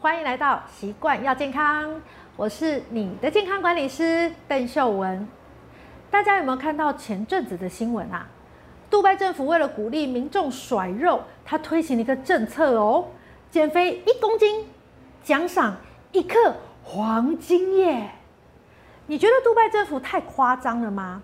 欢迎来到习惯要健康，我是你的健康管理师邓秀文。大家有没有看到前阵子的新闻啊？杜拜政府为了鼓励民众甩肉，他推行了一个政策哦，减肥一公斤奖赏一克黄金耶！你觉得杜拜政府太夸张了吗？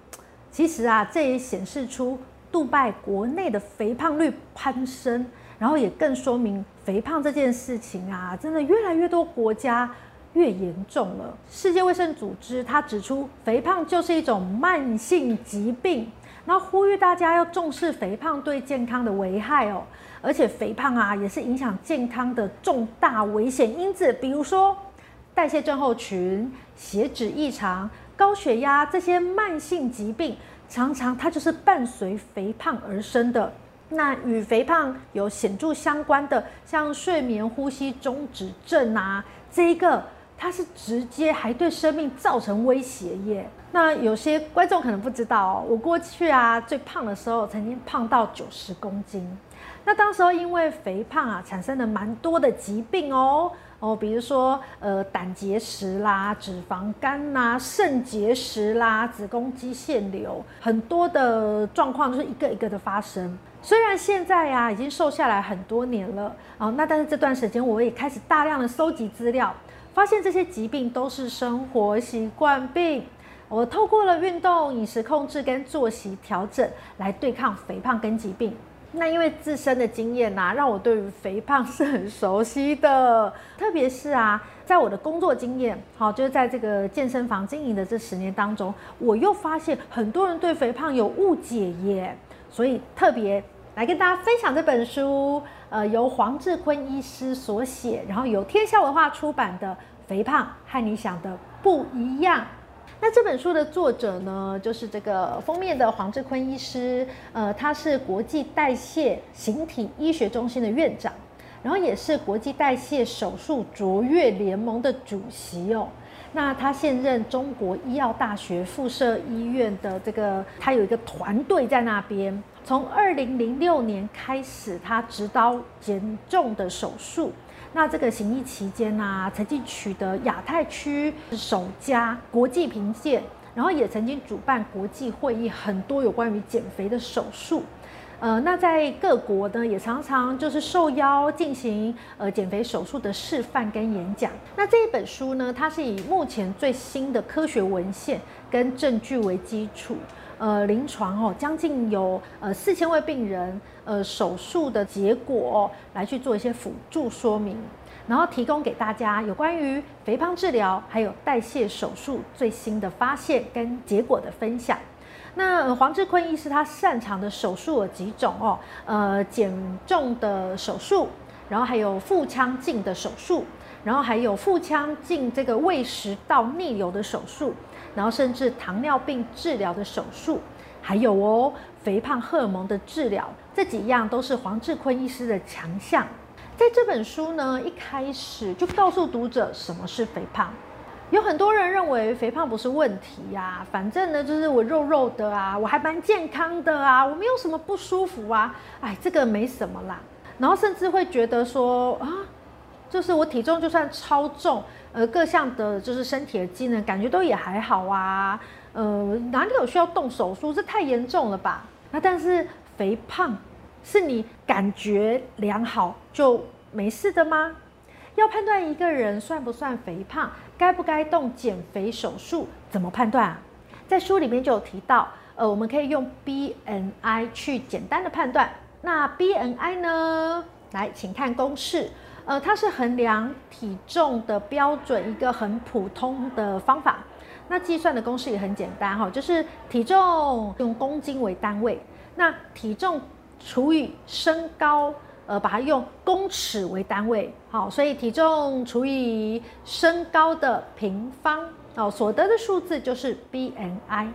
其实啊，这也显示出杜拜国内的肥胖率攀升，然后也更说明肥胖这件事情啊，真的越来越多国家越严重了。世界卫生组织它指出，肥胖就是一种慢性疾病。然后呼吁大家要重视肥胖对健康的危害哦，而且肥胖啊也是影响健康的重大危险因子，比如说代谢症候群、血脂异常、高血压这些慢性疾病，常常它就是伴随肥胖而生的。那与肥胖有显著相关的，像睡眠呼吸中止症啊，这一个它是直接还对生命造成威胁耶。那有些观众可能不知道，我过去啊最胖的时候，曾经胖到九十公斤。那当时候因为肥胖啊，产生了蛮多的疾病哦哦，比如说呃胆结石啦、脂肪肝啦、肾结石啦、子宫肌腺瘤，很多的状况就是一个一个的发生。虽然现在呀已经瘦下来很多年了哦，那但是这段时间我也开始大量的搜集资料，发现这些疾病都是生活习惯病。我透过了运动、饮食控制跟作息调整来对抗肥胖跟疾病。那因为自身的经验呐，让我对于肥胖是很熟悉的。特别是啊，在我的工作经验，好，就是在这个健身房经营的这十年当中，我又发现很多人对肥胖有误解耶。所以特别来跟大家分享这本书，呃，由黄志坤医师所写，然后由天下文化出版的《肥胖和你想的不一样》。那这本书的作者呢，就是这个封面的黄志坤医师，呃，他是国际代谢形体医学中心的院长，然后也是国际代谢手术卓越联盟的主席哦。那他现任中国医药大学附设医院的这个，他有一个团队在那边，从二零零六年开始，他执刀减重的手术。那这个行医期间呢，曾经取得亚太区首家国际评鉴，然后也曾经主办国际会议，很多有关于减肥的手术。呃，那在各国呢，也常常就是受邀进行呃减肥手术的示范跟演讲。那这一本书呢，它是以目前最新的科学文献跟证据为基础。呃，临床哦，将近有呃四千位病人呃手术的结果哦，来去做一些辅助说明，然后提供给大家有关于肥胖治疗还有代谢手术最新的发现跟结果的分享。那黄志坤医师他擅长的手术有几种哦，呃减重的手术，然后还有腹腔镜的手术，然后还有腹腔镜这个胃食道逆流的手术。然后甚至糖尿病治疗的手术，还有哦肥胖荷尔蒙的治疗，这几样都是黄志坤医师的强项。在这本书呢，一开始就告诉读者什么是肥胖。有很多人认为肥胖不是问题呀、啊，反正呢就是我肉肉的啊，我还蛮健康的啊，我没有什么不舒服啊，哎，这个没什么啦。然后甚至会觉得说啊，就是我体重就算超重。呃，各项的就是身体的机能感觉都也还好啊，呃，哪里有需要动手术？这太严重了吧？那但是肥胖是你感觉良好就没事的吗？要判断一个人算不算肥胖，该不该动减肥手术，怎么判断啊？在书里面就有提到，呃，我们可以用 B N I 去简单的判断。那 B N I 呢？来，请看公式。呃，它是衡量体重的标准，一个很普通的方法。那计算的公式也很简单哈，就是体重用公斤为单位，那体重除以身高，呃，把它用公尺为单位，好，所以体重除以身高的平方，哦，所得的数字就是 BMI。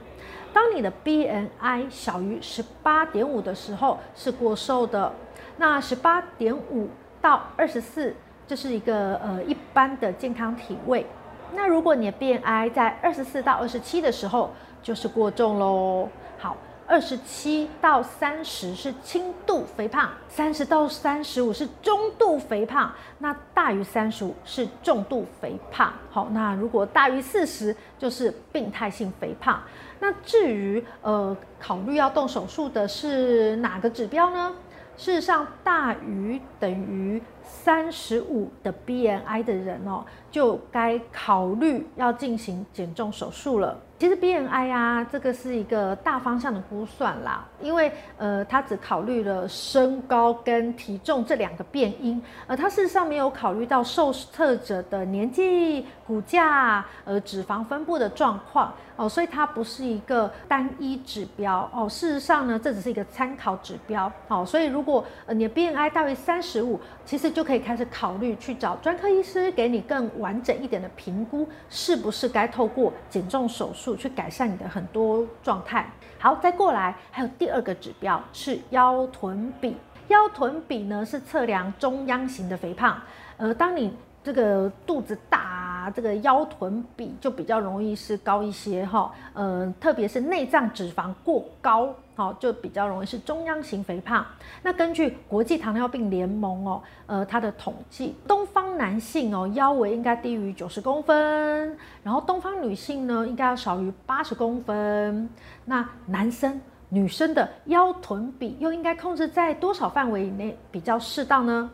当你的 BMI 小于十八点五的时候，是过瘦的。那十八点五。到二十四，这是一个呃一般的健康体位。那如果你的 BMI 在二十四到二十七的时候，就是过重喽。好，二十七到三十是轻度肥胖，三十到三十五是中度肥胖，那大于三十五是重度肥胖。好，那如果大于四十就是病态性肥胖。那至于呃考虑要动手术的是哪个指标呢？事实上，大于等于三十五的 BMI 的人哦，就该考虑要进行减重手术了。其实 BMI 啊，这个是一个大方向的估算啦，因为呃，它只考虑了身高跟体重这两个变因，而它事实上没有考虑到受测者的年纪、骨架、呃脂肪分布的状况哦，所以它不是一个单一指标哦。事实上呢，这只是一个参考指标哦。所以如果呃你的 BMI 大于三十五，其实就可以开始考虑去找专科医师给你更完整一点的评估，是不是该透过减重手术。去改善你的很多状态。好，再过来还有第二个指标是腰臀比。腰臀比呢是测量中央型的肥胖。呃，当你这个肚子大，这个腰臀比就比较容易是高一些哈。呃，特别是内脏脂肪过高。好，就比较容易是中央型肥胖。那根据国际糖尿病联盟哦，呃，它的统计，东方男性哦腰围应该低于九十公分，然后东方女性呢应该要少于八十公分。那男生、女生的腰臀比又应该控制在多少范围以内比较适当呢？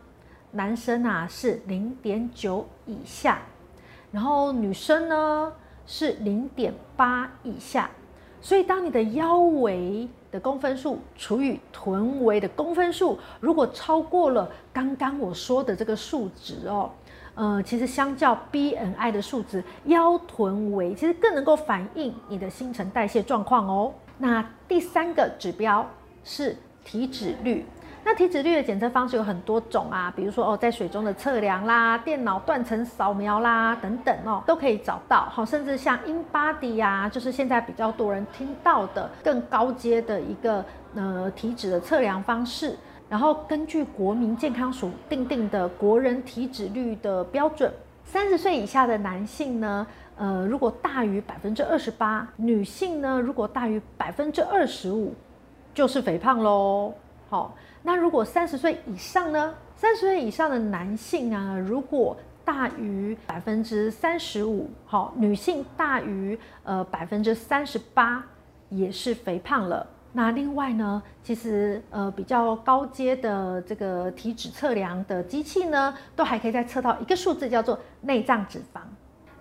男生啊是零点九以下，然后女生呢是零点八以下。所以当你的腰围的公分数除以臀围的公分数，如果超过了刚刚我说的这个数值哦，呃，其实相较 BMI 的数值，腰臀围其实更能够反映你的新陈代谢状况哦。那第三个指标是体脂率。那体脂率的检测方式有很多种啊，比如说哦，在水中的测量啦，电脑断层扫描啦等等哦，都可以找到。好，甚至像 InBody 呀，就是现在比较多人听到的更高阶的一个呃体脂的测量方式。然后根据国民健康署定定的国人体脂率的标准，三十岁以下的男性呢，呃，如果大于百分之二十八，女性呢，如果大于百分之二十五，就是肥胖喽。好。那如果三十岁以上呢？三十岁以上的男性啊，如果大于百分之三十五，好，女性大于呃百分之三十八，也是肥胖了。那另外呢，其实呃比较高阶的这个体脂测量的机器呢，都还可以再测到一个数字，叫做内脏脂肪。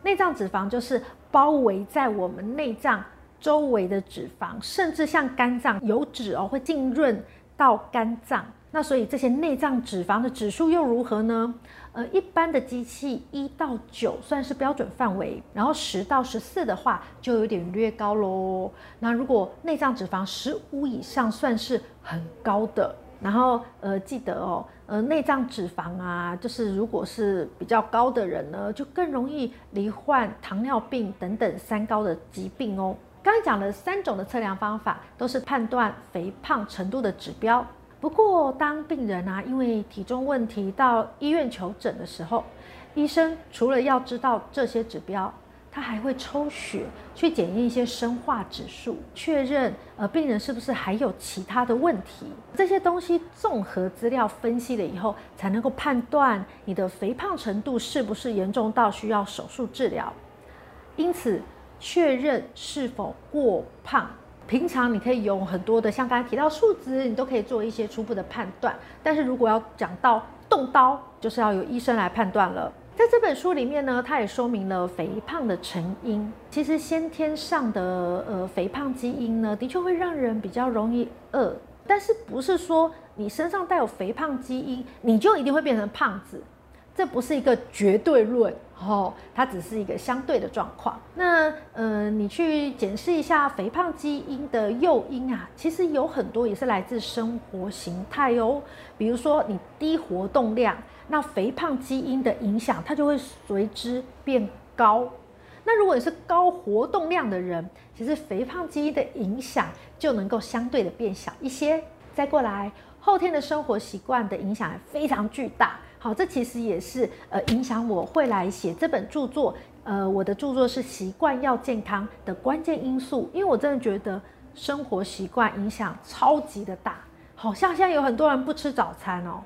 内脏脂肪就是包围在我们内脏周围的脂肪，甚至像肝脏油脂哦会浸润。到肝脏，那所以这些内脏脂肪的指数又如何呢？呃，一般的机器一到九算是标准范围，然后十到十四的话就有点略高喽。那如果内脏脂肪十五以上算是很高的，然后呃记得哦，呃内脏脂肪啊，就是如果是比较高的人呢，就更容易罹患糖尿病等等三高的疾病哦。刚才讲了三种的测量方法，都是判断肥胖程度的指标。不过，当病人啊因为体重问题到医院求诊的时候，医生除了要知道这些指标，他还会抽血去检验一些生化指数，确认呃病人是不是还有其他的问题。这些东西综合资料分析了以后，才能够判断你的肥胖程度是不是严重到需要手术治疗。因此，确认是否过胖，平常你可以用很多的，像刚才提到数值，你都可以做一些初步的判断。但是如果要讲到动刀，就是要由医生来判断了。在这本书里面呢，它也说明了肥胖的成因。其实先天上的呃肥胖基因呢，的确会让人比较容易饿，但是不是说你身上带有肥胖基因，你就一定会变成胖子。这不是一个绝对论，哦，它只是一个相对的状况。那，呃，你去检视一下肥胖基因的诱因啊，其实有很多也是来自生活形态哦。比如说你低活动量，那肥胖基因的影响，它就会随之变高。那如果你是高活动量的人，其实肥胖基因的影响就能够相对的变小一些。再过来，后天的生活习惯的影响也非常巨大。好，这其实也是呃影响我会来写这本著作。呃，我的著作是习惯要健康的关键因素，因为我真的觉得生活习惯影响超级的大。好像现在有很多人不吃早餐哦，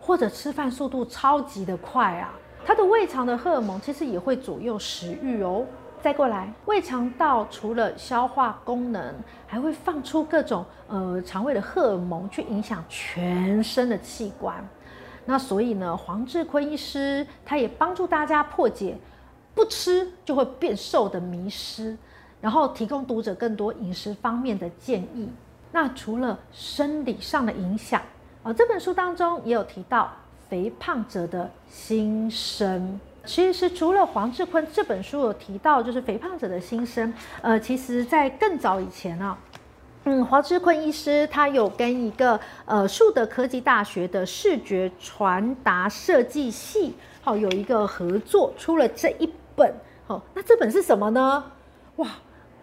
或者吃饭速度超级的快啊，他的胃肠的荷尔蒙其实也会左右食欲哦。再过来，胃肠道除了消化功能，还会放出各种呃肠胃的荷尔蒙去影响全身的器官。那所以呢，黄志坤医师他也帮助大家破解不吃就会变瘦的迷失，然后提供读者更多饮食方面的建议。那除了生理上的影响，呃，这本书当中也有提到肥胖者的心声。其实除了黄志坤这本书有提到，就是肥胖者的心声。呃，其实，在更早以前啊，嗯，黄志坤医师他有跟一个呃树德科技大学的视觉传达设计系，好，有一个合作，出了这一本。好，那这本是什么呢？哇，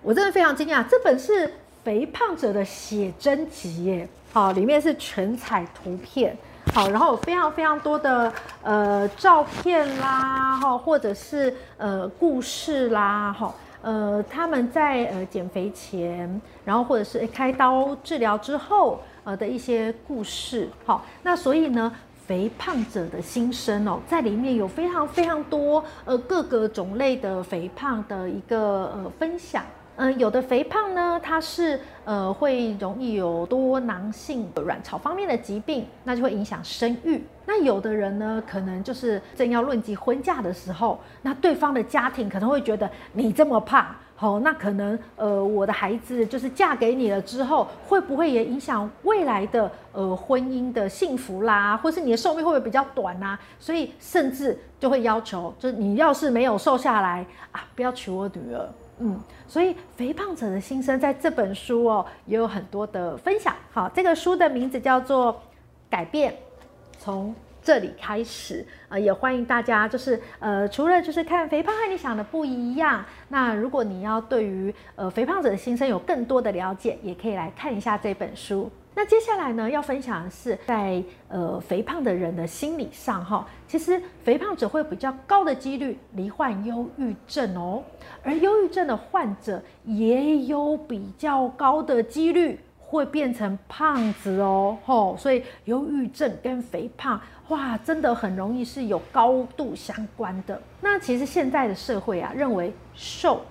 我真的非常惊讶，这本是肥胖者的写真集耶。好，里面是全彩图片。好，然后有非常非常多的呃照片啦，哈，或者是呃故事啦，哈，呃他们在呃减肥前，然后或者是开刀治疗之后，呃的一些故事，好，那所以呢，肥胖者的心声哦，在里面有非常非常多呃各个种类的肥胖的一个呃分享。嗯、有的肥胖呢，它是呃会容易有多囊性卵巢方面的疾病，那就会影响生育。那有的人呢，可能就是正要论及婚嫁的时候，那对方的家庭可能会觉得你这么胖，好、哦，那可能呃我的孩子就是嫁给你了之后，会不会也影响未来的呃婚姻的幸福啦，或是你的寿命会不会比较短啊？所以甚至就会要求，就是你要是没有瘦下来啊，不要娶我女儿。嗯，所以肥胖者的心声在这本书哦，也有很多的分享。好，这个书的名字叫做《改变从这里开始》、呃，也欢迎大家就是呃，除了就是看肥胖和你想的不一样，那如果你要对于呃肥胖者的心声有更多的了解，也可以来看一下这本书。那接下来呢，要分享的是在呃肥胖的人的心理上哈，其实肥胖者会比较高的几率罹患忧郁症哦，而忧郁症的患者也有比较高的几率会变成胖子哦，吼，所以忧郁症跟肥胖哇，真的很容易是有高度相关的。那其实现在的社会啊，认为瘦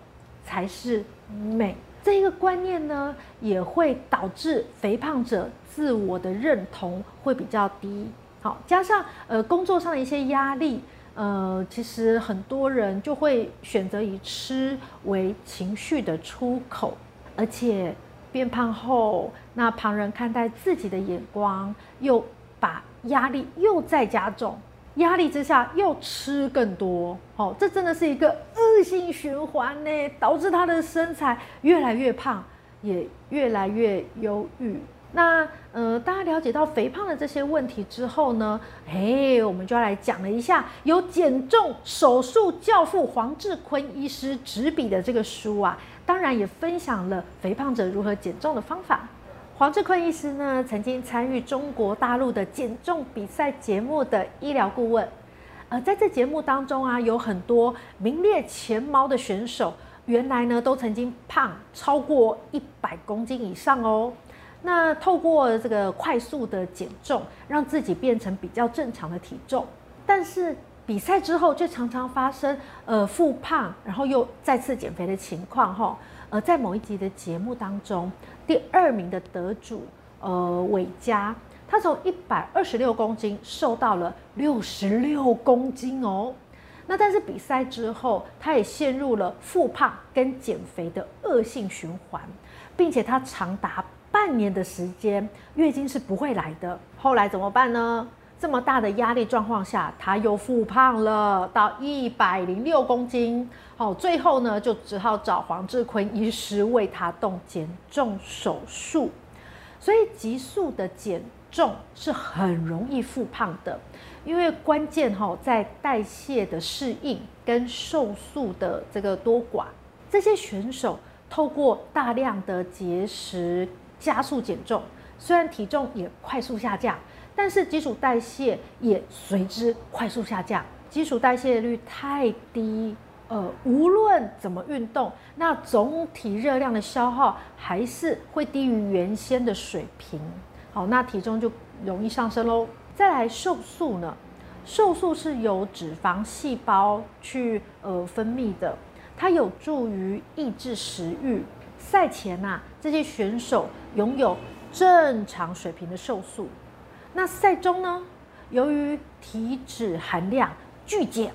才是美。这一个观念呢，也会导致肥胖者自我的认同会比较低。好，加上呃工作上的一些压力，呃，其实很多人就会选择以吃为情绪的出口，而且变胖后，那旁人看待自己的眼光又把压力又再加重。压力之下又吃更多，好，这真的是一个恶性循环呢，导致他的身材越来越胖，也越来越忧郁。那呃，大家了解到肥胖的这些问题之后呢，哎，我们就要来讲了一下由减重手术教父黄志坤医师执笔的这个书啊，当然也分享了肥胖者如何减重的方法。黄志坤医师呢，曾经参与中国大陆的减重比赛节目的医疗顾问，呃，在这节目当中啊，有很多名列前茅的选手，原来呢都曾经胖超过一百公斤以上哦。那透过这个快速的减重，让自己变成比较正常的体重，但是比赛之后却常常发生呃复胖，然后又再次减肥的情况哈。呃，在某一集的节目当中，第二名的得主，呃，韦嘉，他从一百二十六公斤瘦到了六十六公斤哦。那但是比赛之后，他也陷入了复胖跟减肥的恶性循环，并且他长达半年的时间，月经是不会来的。后来怎么办呢？这么大的压力状况下，他又复胖了到一百零六公斤。好，最后呢，就只好找黄志坤医师为他动减重手术。所以，急速的减重是很容易复胖的，因为关键哈在代谢的适应跟瘦素的这个多寡。这些选手透过大量的节食加速减重，虽然体重也快速下降。但是基础代谢也随之快速下降，基础代谢率太低，呃，无论怎么运动，那总体热量的消耗还是会低于原先的水平。好，那体重就容易上升喽。再来，瘦素呢？瘦素是由脂肪细胞去呃分泌的，它有助于抑制食欲。赛前呐、啊，这些选手拥有正常水平的瘦素。那赛中呢，由于体脂含量剧减，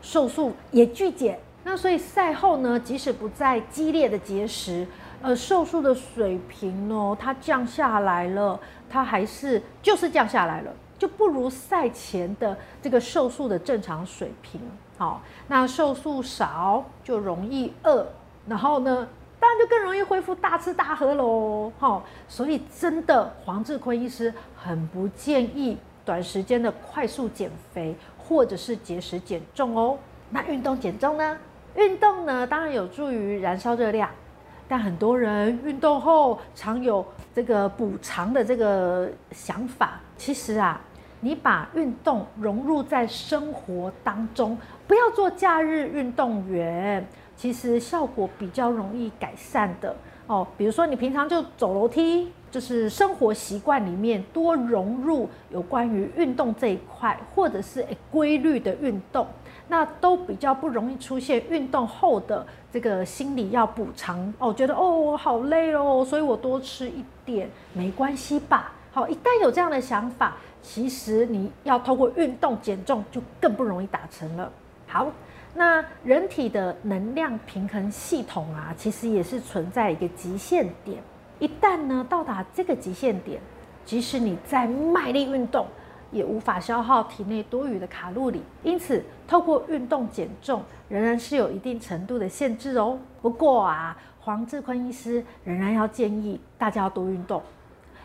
瘦素也剧减。那所以赛后呢，即使不再激烈的节食，呃，瘦素的水平呢，它降下来了，它还是就是降下来了。就不如赛前的这个瘦素的正常水平。好，那瘦素少就容易饿，然后呢，当然就更容易恢复大吃大喝喽。好，所以真的黄志坤医师很不建议短时间的快速减肥或者是节食减重哦。那运动减重呢？运动呢，当然有助于燃烧热量，但很多人运动后常有这个补偿的这个想法。其实啊，你把运动融入在生活当中，不要做假日运动员，其实效果比较容易改善的哦。比如说你平常就走楼梯，就是生活习惯里面多融入有关于运动这一块，或者是规律的运动，那都比较不容易出现运动后的这个心理要补偿哦，觉得哦好累哦，所以我多吃一点没关系吧。好，一旦有这样的想法，其实你要透过运动减重就更不容易达成了。好，那人体的能量平衡系统啊，其实也是存在一个极限点。一旦呢到达这个极限点，即使你再卖力运动，也无法消耗体内多余的卡路里。因此，透过运动减重仍然是有一定程度的限制哦。不过啊，黄志坤医师仍然要建议大家要多运动。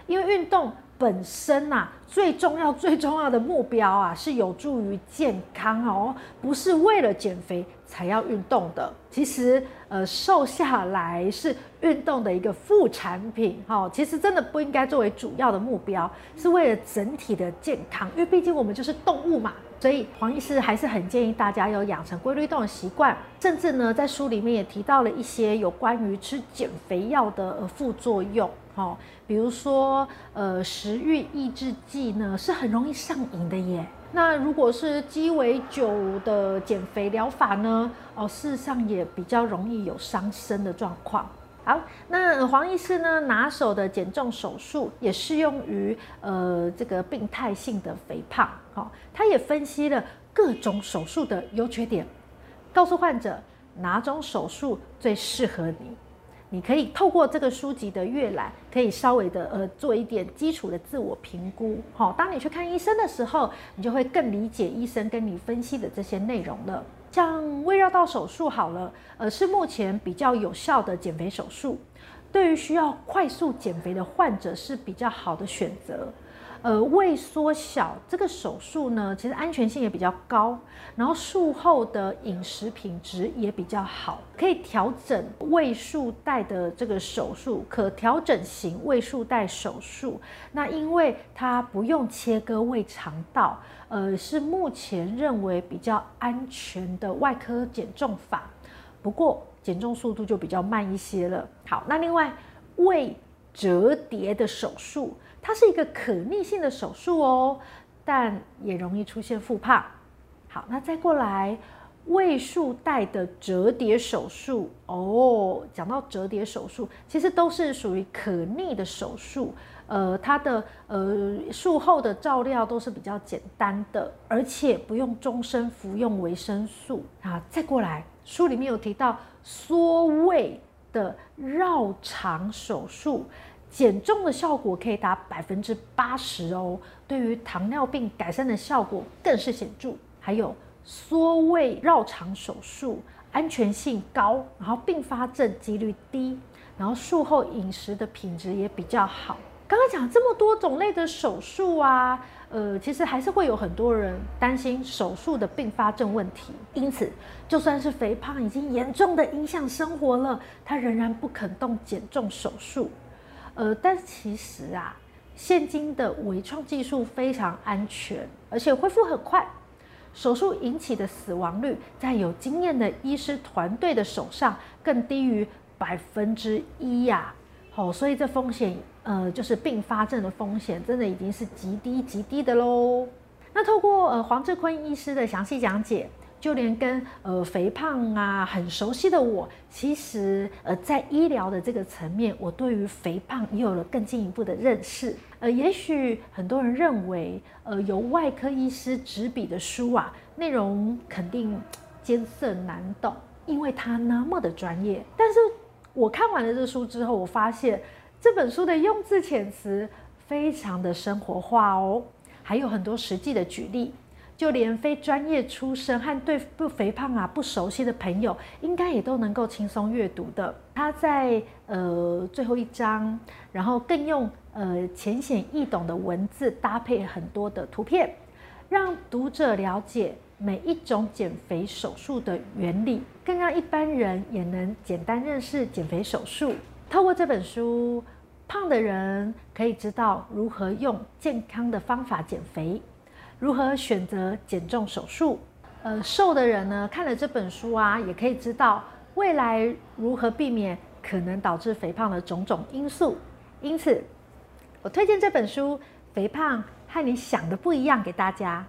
因为运动本身呐、啊，最重要、最重要的目标啊，是有助于健康哦，不是为了减肥才要运动的。其实，呃，瘦下来是运动的一个副产品，哈。其实真的不应该作为主要的目标，是为了整体的健康。因为毕竟我们就是动物嘛，所以黄医师还是很建议大家要养成规律动的习惯。甚至呢，在书里面也提到了一些有关于吃减肥药的副作用。哦，比如说，呃，食欲抑制剂呢是很容易上瘾的耶。那如果是鸡尾酒的减肥疗法呢，哦，事实上也比较容易有伤身的状况。好，那黄医师呢拿手的减重手术也适用于呃这个病态性的肥胖。好，他也分析了各种手术的优缺点，告诉患者哪种手术最适合你。你可以透过这个书籍的阅览，可以稍微的呃做一点基础的自我评估。好，当你去看医生的时候，你就会更理解医生跟你分析的这些内容了。像胃绕道手术好了，呃，是目前比较有效的减肥手术，对于需要快速减肥的患者是比较好的选择。呃，胃缩小这个手术呢，其实安全性也比较高，然后术后的饮食品质也比较好，可以调整胃束带的这个手术，可调整型胃束带手术。那因为它不用切割胃肠道，呃，是目前认为比较安全的外科减重法。不过减重速度就比较慢一些了。好，那另外胃折叠的手术。它是一个可逆性的手术哦，但也容易出现复胖。好，那再过来胃束带的折叠手术哦。讲到折叠手术，其实都是属于可逆的手术。呃，它的呃术后的照料都是比较简单的，而且不用终身服用维生素。啊，再过来，书里面有提到缩胃的绕肠手术。减重的效果可以达百分之八十哦，对于糖尿病改善的效果更是显著。还有缩胃绕肠手术，安全性高，然后并发症几率低，然后术后饮食的品质也比较好。刚刚讲这么多种类的手术啊，呃，其实还是会有很多人担心手术的并发症问题，因此就算是肥胖已经严重的影响生活了，他仍然不肯动减重手术。呃，但其实啊，现今的微创技术非常安全，而且恢复很快。手术引起的死亡率，在有经验的医师团队的手上更低于百分之一呀。好，所以这风险，呃，就是并发症的风险，真的已经是极低极低的喽。那透过呃黄志坤医师的详细讲解。就连跟呃肥胖啊很熟悉的我，其实呃在医疗的这个层面，我对于肥胖也有了更进一步的认识。呃，也许很多人认为，呃由外科医师执笔的书啊，内容肯定艰涩难懂，因为它那么的专业。但是我看完了这书之后，我发现这本书的用字遣词非常的生活化哦，还有很多实际的举例。就连非专业出身和对不肥胖啊不熟悉的朋友，应该也都能够轻松阅读的。他在呃最后一章，然后更用呃浅显易懂的文字搭配很多的图片，让读者了解每一种减肥手术的原理，更让一般人也能简单认识减肥手术。透过这本书，胖的人可以知道如何用健康的方法减肥。如何选择减重手术？呃，瘦的人呢，看了这本书啊，也可以知道未来如何避免可能导致肥胖的种种因素。因此，我推荐这本书《肥胖和你想的不一样》给大家。